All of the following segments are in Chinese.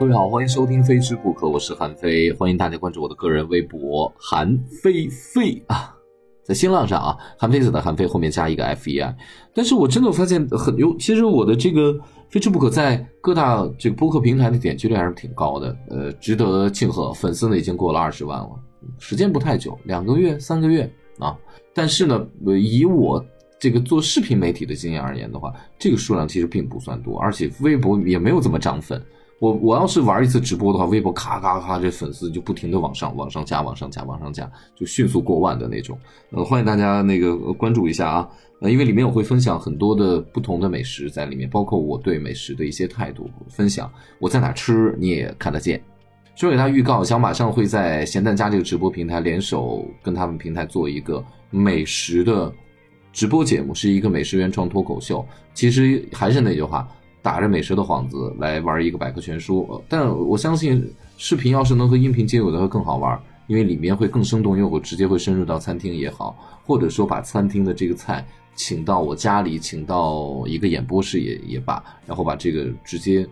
各位好，欢迎收听《非吃不可》，我是韩飞，欢迎大家关注我的个人微博韩飞飞啊，在新浪上啊，韩非子的韩飞后面加一个 F E I。但是我真的发现很有，其实我的这个《非吃不可》在各大这个播客平台的点击率还是挺高的，呃，值得庆贺，粉丝呢已经过了二十万了，时间不太久，两个月、三个月啊。但是呢，以我这个做视频媒体的经验而言的话，这个数量其实并不算多，而且微博也没有怎么涨粉。我我要是玩一次直播的话，微博咔咔咔，这粉丝就不停的往上往上加，往上加，往上加，就迅速过万的那种。呃，欢迎大家那个关注一下啊，呃，因为里面我会分享很多的不同的美食在里面，包括我对美食的一些态度分享。我在哪吃你也看得见。说给大家预告，想马上会在咸蛋家这个直播平台联手跟他们平台做一个美食的直播节目，是一个美食原创脱口秀。其实还是那句话。打着美食的幌子来玩一个百科全书，但我相信视频要是能和音频结合的会更好玩，因为里面会更生动，因为我直接会深入到餐厅也好，或者说把餐厅的这个菜请到我家里，请到一个演播室也也罢，然后把这个直接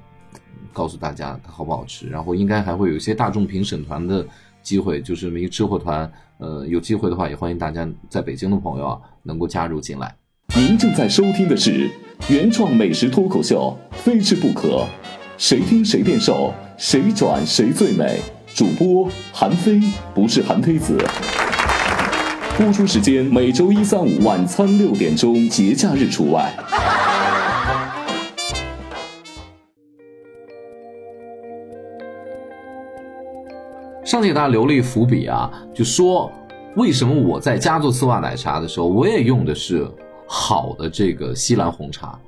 告诉大家它好不好吃，然后应该还会有一些大众评审团的机会，就是一个吃货团，呃，有机会的话也欢迎大家在北京的朋友啊能够加入进来。您正在收听的是。原创美食脱口秀，非吃不可。谁听谁变瘦，谁转谁最美。主播韩非，不是韩非子。播出时间每周一、三、五晚餐六点钟，节假日除外。上期给大家留了一伏笔啊，就说为什么我在家做丝袜奶茶的时候，我也用的是。好的这个西兰红茶，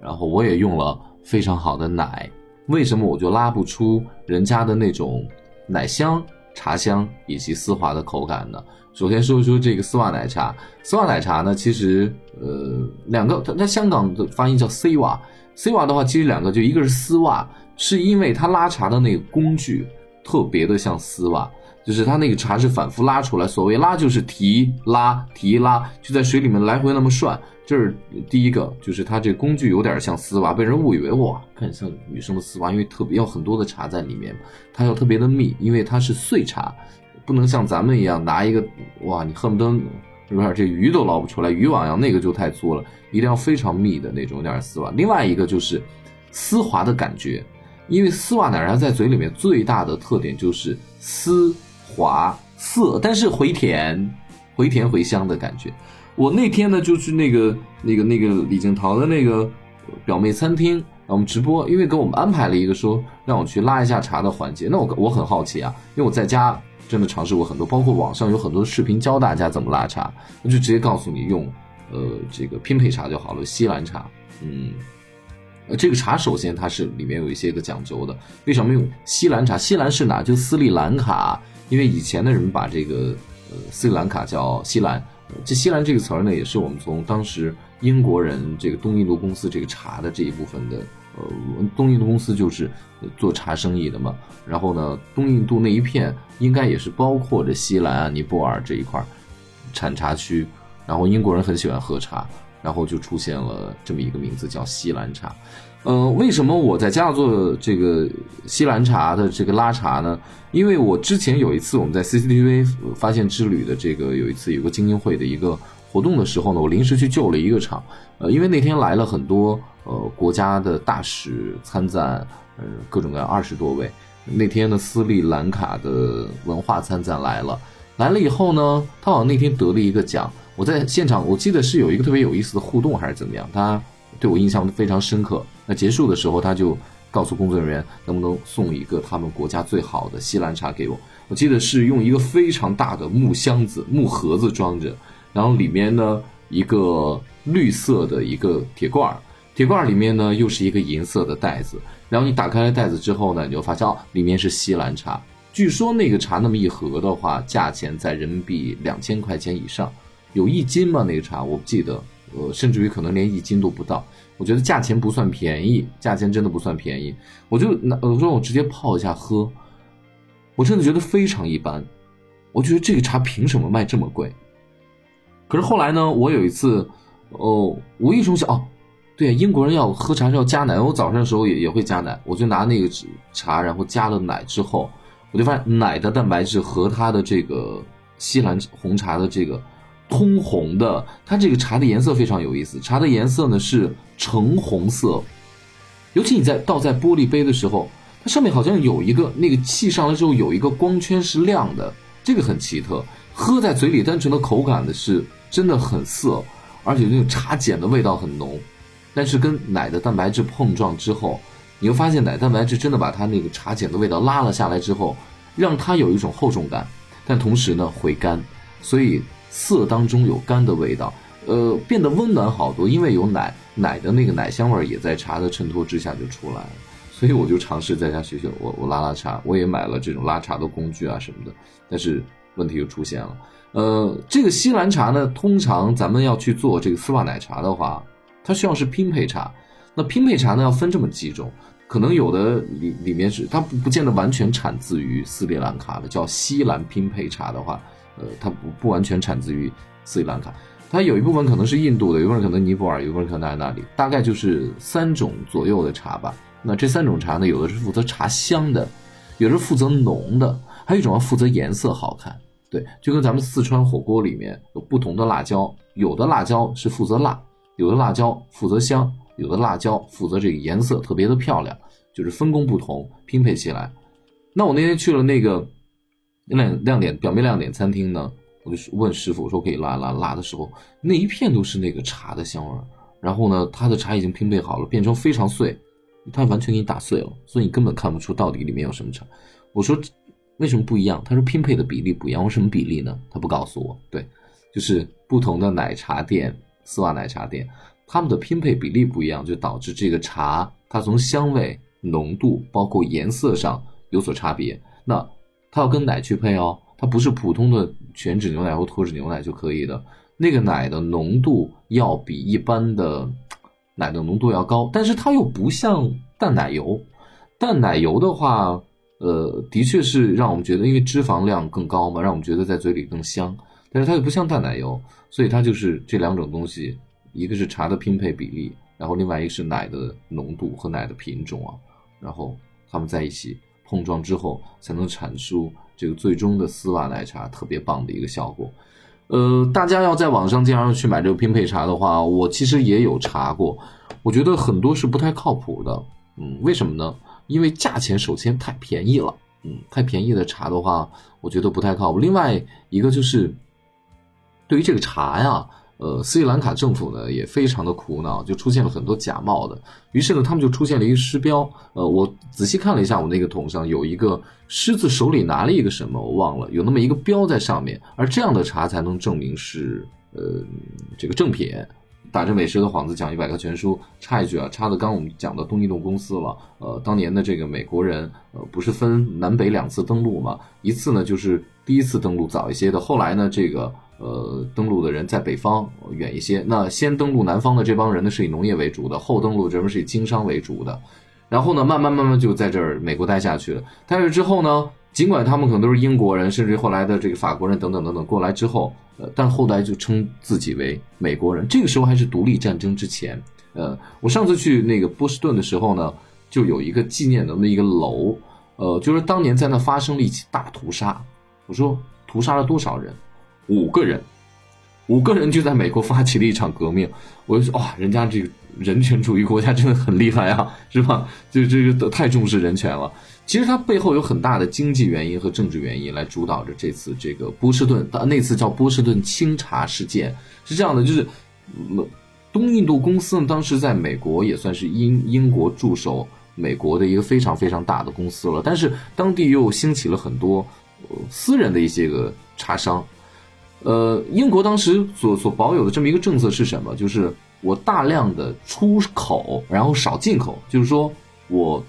然后我也用了非常好的奶，为什么我就拉不出人家的那种奶香、茶香以及丝滑的口感呢？首先说一说这个丝袜奶茶，丝袜奶茶呢，其实呃两个，它它香港的发音叫 C 瓦，C 瓦的话其实两个，就一个是丝袜，是因为它拉茶的那个工具特别的像丝袜。就是它那个茶是反复拉出来，所谓拉就是提拉提拉，就在水里面来回那么涮。这是第一个，就是它这工具有点像丝袜，被人误以为哇，看像女生的丝袜，因为特别要很多的茶在里面，它要特别的密，因为它是碎茶，不能像咱们一样拿一个哇，你恨不得是不是这鱼都捞不出来，渔网一样，那个就太粗了，一定要非常密的那种有点丝袜。另外一个就是丝滑的感觉，因为丝袜奶茶在嘴里面最大的特点就是丝。滑涩，但是回甜，回甜回香的感觉。我那天呢就去那个那个那个李景桃的那个表妹餐厅，我们直播，因为给我们安排了一个说让我去拉一下茶的环节。那我我很好奇啊，因为我在家真的尝试过很多，包括网上有很多视频教大家怎么拉茶，那就直接告诉你用呃这个拼配茶就好了，西兰茶，嗯。呃，这个茶首先它是里面有一些个讲究的，为什么用西兰茶？西兰是哪？就斯里兰卡，因为以前的人把这个呃斯里兰卡叫西兰。这西兰这个词儿呢，也是我们从当时英国人这个东印度公司这个茶的这一部分的，呃，东印度公司就是做茶生意的嘛。然后呢，东印度那一片应该也是包括着西兰啊、尼泊尔这一块产茶区。然后英国人很喜欢喝茶。然后就出现了这么一个名字，叫西兰茶。呃，为什么我在家做这个西兰茶的这个拉茶呢？因为我之前有一次我们在 CCTV 发现之旅的这个有一次有个精英会的一个活动的时候呢，我临时去救了一个场。呃，因为那天来了很多呃国家的大使参赞，呃各种各样二十多位。那天的斯里兰卡的文化参赞来了，来了以后呢，他好像那天得了一个奖。我在现场，我记得是有一个特别有意思的互动，还是怎么样？他对我印象非常深刻。那结束的时候，他就告诉工作人员，能不能送一个他们国家最好的西兰茶给我？我记得是用一个非常大的木箱子、木盒子装着，然后里面呢一个绿色的一个铁罐儿，铁罐儿里面呢又是一个银色的袋子。然后你打开了袋子之后呢，你就发现哦，里面是西兰茶。据说那个茶那么一盒的话，价钱在人民币两千块钱以上。有一斤吗？那个茶我不记得，呃，甚至于可能连一斤都不到。我觉得价钱不算便宜，价钱真的不算便宜。我就拿，我说我直接泡一下喝，我真的觉得非常一般。我觉得这个茶凭什么卖这么贵？可是后来呢，我有一次，哦，无意中想，哦，对，英国人要喝茶是要加奶，我早上的时候也也会加奶，我就拿那个茶，然后加了奶之后，我就发现奶的蛋白质和它的这个西兰红茶的这个通红的，它这个茶的颜色非常有意思，茶的颜色呢是橙红色，尤其你在倒在玻璃杯的时候，它上面好像有一个那个气上来之后有一个光圈是亮的，这个很奇特。喝在嘴里单纯的口感的是真的很涩，而且那种茶碱的味道很浓。但是跟奶的蛋白质碰撞之后，你会发现奶蛋白质真的把它那个茶碱的味道拉了下来之后，让它有一种厚重感，但同时呢回甘，所以涩当中有甘的味道，呃，变得温暖好多。因为有奶，奶的那个奶香味也在茶的衬托之下就出来了。所以我就尝试在家学学，我我拉拉茶，我也买了这种拉茶的工具啊什么的，但是。问题就出现了，呃，这个西兰茶呢，通常咱们要去做这个丝袜奶茶的话，它需要是拼配茶。那拼配茶呢，要分这么几种，可能有的里里面是它不不见得完全产自于斯里兰卡的，叫西兰拼配茶的话，呃，它不不完全产自于斯里兰卡，它有一部分可能是印度的，有一部分可能尼泊尔，有一部分可能在那里，大概就是三种左右的茶吧。那这三种茶呢，有的是负责茶香的，有的是负责浓的，还有一种要负责颜色好看。对，就跟咱们四川火锅里面有不同的辣椒，有的辣椒是负责辣，有的辣椒负责香，有的辣椒负责这个颜色特别的漂亮，就是分工不同，拼配起来。那我那天去了那个亮亮点表面亮点餐厅呢，我就问师傅说可以辣辣辣的时候，那一片都是那个茶的香味儿。然后呢，他的茶已经拼配好了，变成非常碎，他完全给你打碎了，所以你根本看不出到底里面有什么茶。我说。为什么不一样？他说拼配的比例不一样。我什么比例呢？他不告诉我。对，就是不同的奶茶店，丝袜奶茶店，他们的拼配比例不一样，就导致这个茶它从香味、浓度，包括颜色上有所差别。那它要跟奶去配哦，它不是普通的全脂牛奶或脱脂牛奶就可以的。那个奶的浓度要比一般的奶的浓度要高，但是它又不像淡奶油。淡奶油的话。呃，的确是让我们觉得，因为脂肪量更高嘛，让我们觉得在嘴里更香。但是它又不像淡奶油，所以它就是这两种东西，一个是茶的拼配比例，然后另外一个是奶的浓度和奶的品种啊，然后它们在一起碰撞之后，才能产出这个最终的丝袜奶茶特别棒的一个效果。呃，大家要在网上经常去买这个拼配茶的话，我其实也有查过，我觉得很多是不太靠谱的。嗯，为什么呢？因为价钱首先太便宜了，嗯，太便宜的茶的话，我觉得不太靠谱。另外一个就是，对于这个茶呀，呃，斯里兰卡政府呢也非常的苦恼，就出现了很多假冒的。于是呢，他们就出现了一个狮标。呃，我仔细看了一下，我那个桶上有一个狮子手里拿了一个什么，我忘了，有那么一个标在上面。而这样的茶才能证明是呃这个正品。打着美食的幌子讲一百个全书，插一句啊，插的刚我们讲的东印度公司了。呃，当年的这个美国人，呃，不是分南北两次登陆吗？一次呢就是第一次登陆早一些的，后来呢这个呃登陆的人在北方远一些。那先登陆南方的这帮人呢是以农业为主的，后登陆这边是以经商为主的。然后呢慢慢慢慢就在这儿美国待下去了。但是之后呢？尽管他们可能都是英国人，甚至后来的这个法国人等等等等过来之后，呃，但后来就称自己为美国人。这个时候还是独立战争之前。呃，我上次去那个波士顿的时候呢，就有一个纪念的那一个楼，呃，就是当年在那发生了一起大屠杀。我说屠杀了多少人？五个人，五个人就在美国发起了一场革命。我就说哇，人家这个人权主义国家真的很厉害啊，是吧？就这个太重视人权了。其实它背后有很大的经济原因和政治原因来主导着这次这个波士顿，那次叫波士顿清查事件是这样的，就是东印度公司呢，当时在美国也算是英英国驻守美国的一个非常非常大的公司了，但是当地又兴起了很多私人的一些个茶商，呃，英国当时所所保有的这么一个政策是什么？就是我大量的出口，然后少进口，就是说我。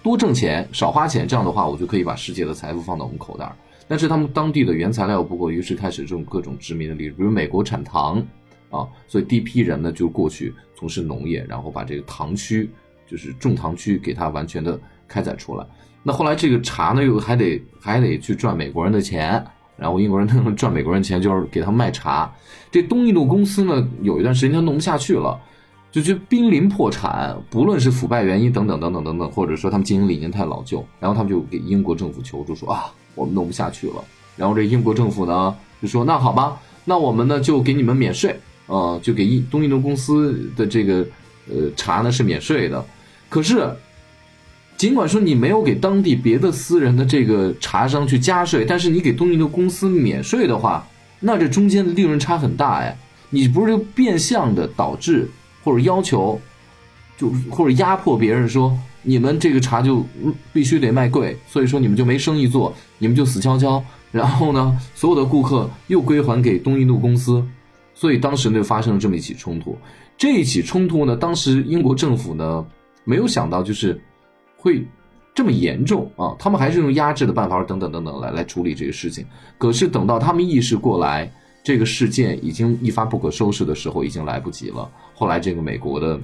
多挣钱，少花钱，这样的话，我就可以把世界的财富放到我们口袋。但是他们当地的原材料不够，于是开始这种各种殖民的例子，比如美国产糖，啊，所以第一批人呢就过去从事农业，然后把这个糖区，就是种糖区，给它完全的开采出来。那后来这个茶呢，又还得还得去赚美国人的钱，然后英国人他们赚美国人钱，就是给他们卖茶。这东印度公司呢，有一段时间他弄不下去了。就就濒临破产，不论是腐败原因等等等等等等，或者说他们经营理念太老旧，然后他们就给英国政府求助说啊，我们弄不下去了。然后这英国政府呢就说那好吧，那我们呢就给你们免税，呃，就给印东印度公司的这个呃茶呢是免税的。可是，尽管说你没有给当地别的私人的这个茶商去加税，但是你给东印度公司免税的话，那这中间的利润差很大哎，你不是就变相的导致。或者要求，就或者压迫别人说你们这个茶就必须得卖贵，所以说你们就没生意做，你们就死翘翘。然后呢，所有的顾客又归还给东印度公司，所以当时呢就发生了这么一起冲突。这一起冲突呢，当时英国政府呢没有想到就是会这么严重啊，他们还是用压制的办法等等等等来来处理这个事情。可是等到他们意识过来。这个事件已经一发不可收拾的时候，已经来不及了。后来，这个美国的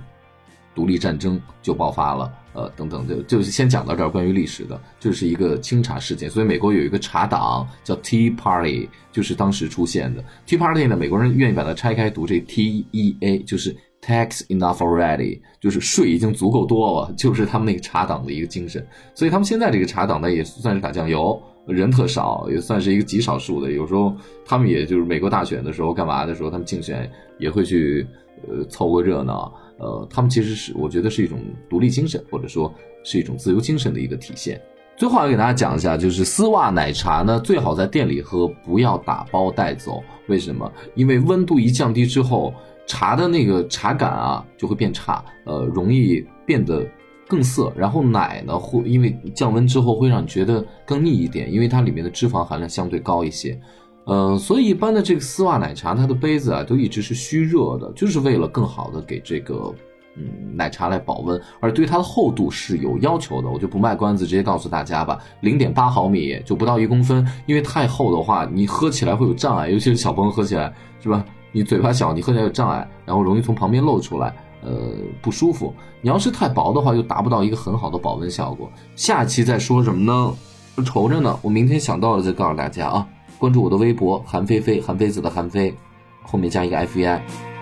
独立战争就爆发了，呃，等等，就就先讲到这儿。关于历史的，这是一个清查事件。所以，美国有一个茶党叫 Tea Party，就是当时出现的 Tea Party 呢。美国人愿意把它拆开读，这 T E A 就是 Tax Enough Already，就是税已经足够多了，就是他们那个茶党的一个精神。所以，他们现在这个茶党呢，也算是打酱油。人特少，也算是一个极少数的。有时候他们也就是美国大选的时候干嘛的时候，他们竞选也会去呃凑个热闹。呃，他们其实是我觉得是一种独立精神，或者说是一种自由精神的一个体现。最后要给大家讲一下，就是丝袜奶茶呢，最好在店里喝，不要打包带走。为什么？因为温度一降低之后，茶的那个茶感啊就会变差，呃，容易变得。更涩，然后奶呢会因为降温之后会让你觉得更腻一点，因为它里面的脂肪含量相对高一些，呃，所以一般的这个丝袜奶茶，它的杯子啊都一直是虚热的，就是为了更好的给这个嗯奶茶来保温，而对它的厚度是有要求的，我就不卖关子，直接告诉大家吧，零点八毫米就不到一公分，因为太厚的话你喝起来会有障碍，尤其是小朋友喝起来是吧？你嘴巴小，你喝起来有障碍，然后容易从旁边漏出来。呃，不舒服。你要是太薄的话，又达不到一个很好的保温效果。下期再说什么呢？愁着呢。我明天想到了再告诉大家啊。关注我的微博，韩菲菲，韩非子的韩非，后面加一个 F V I。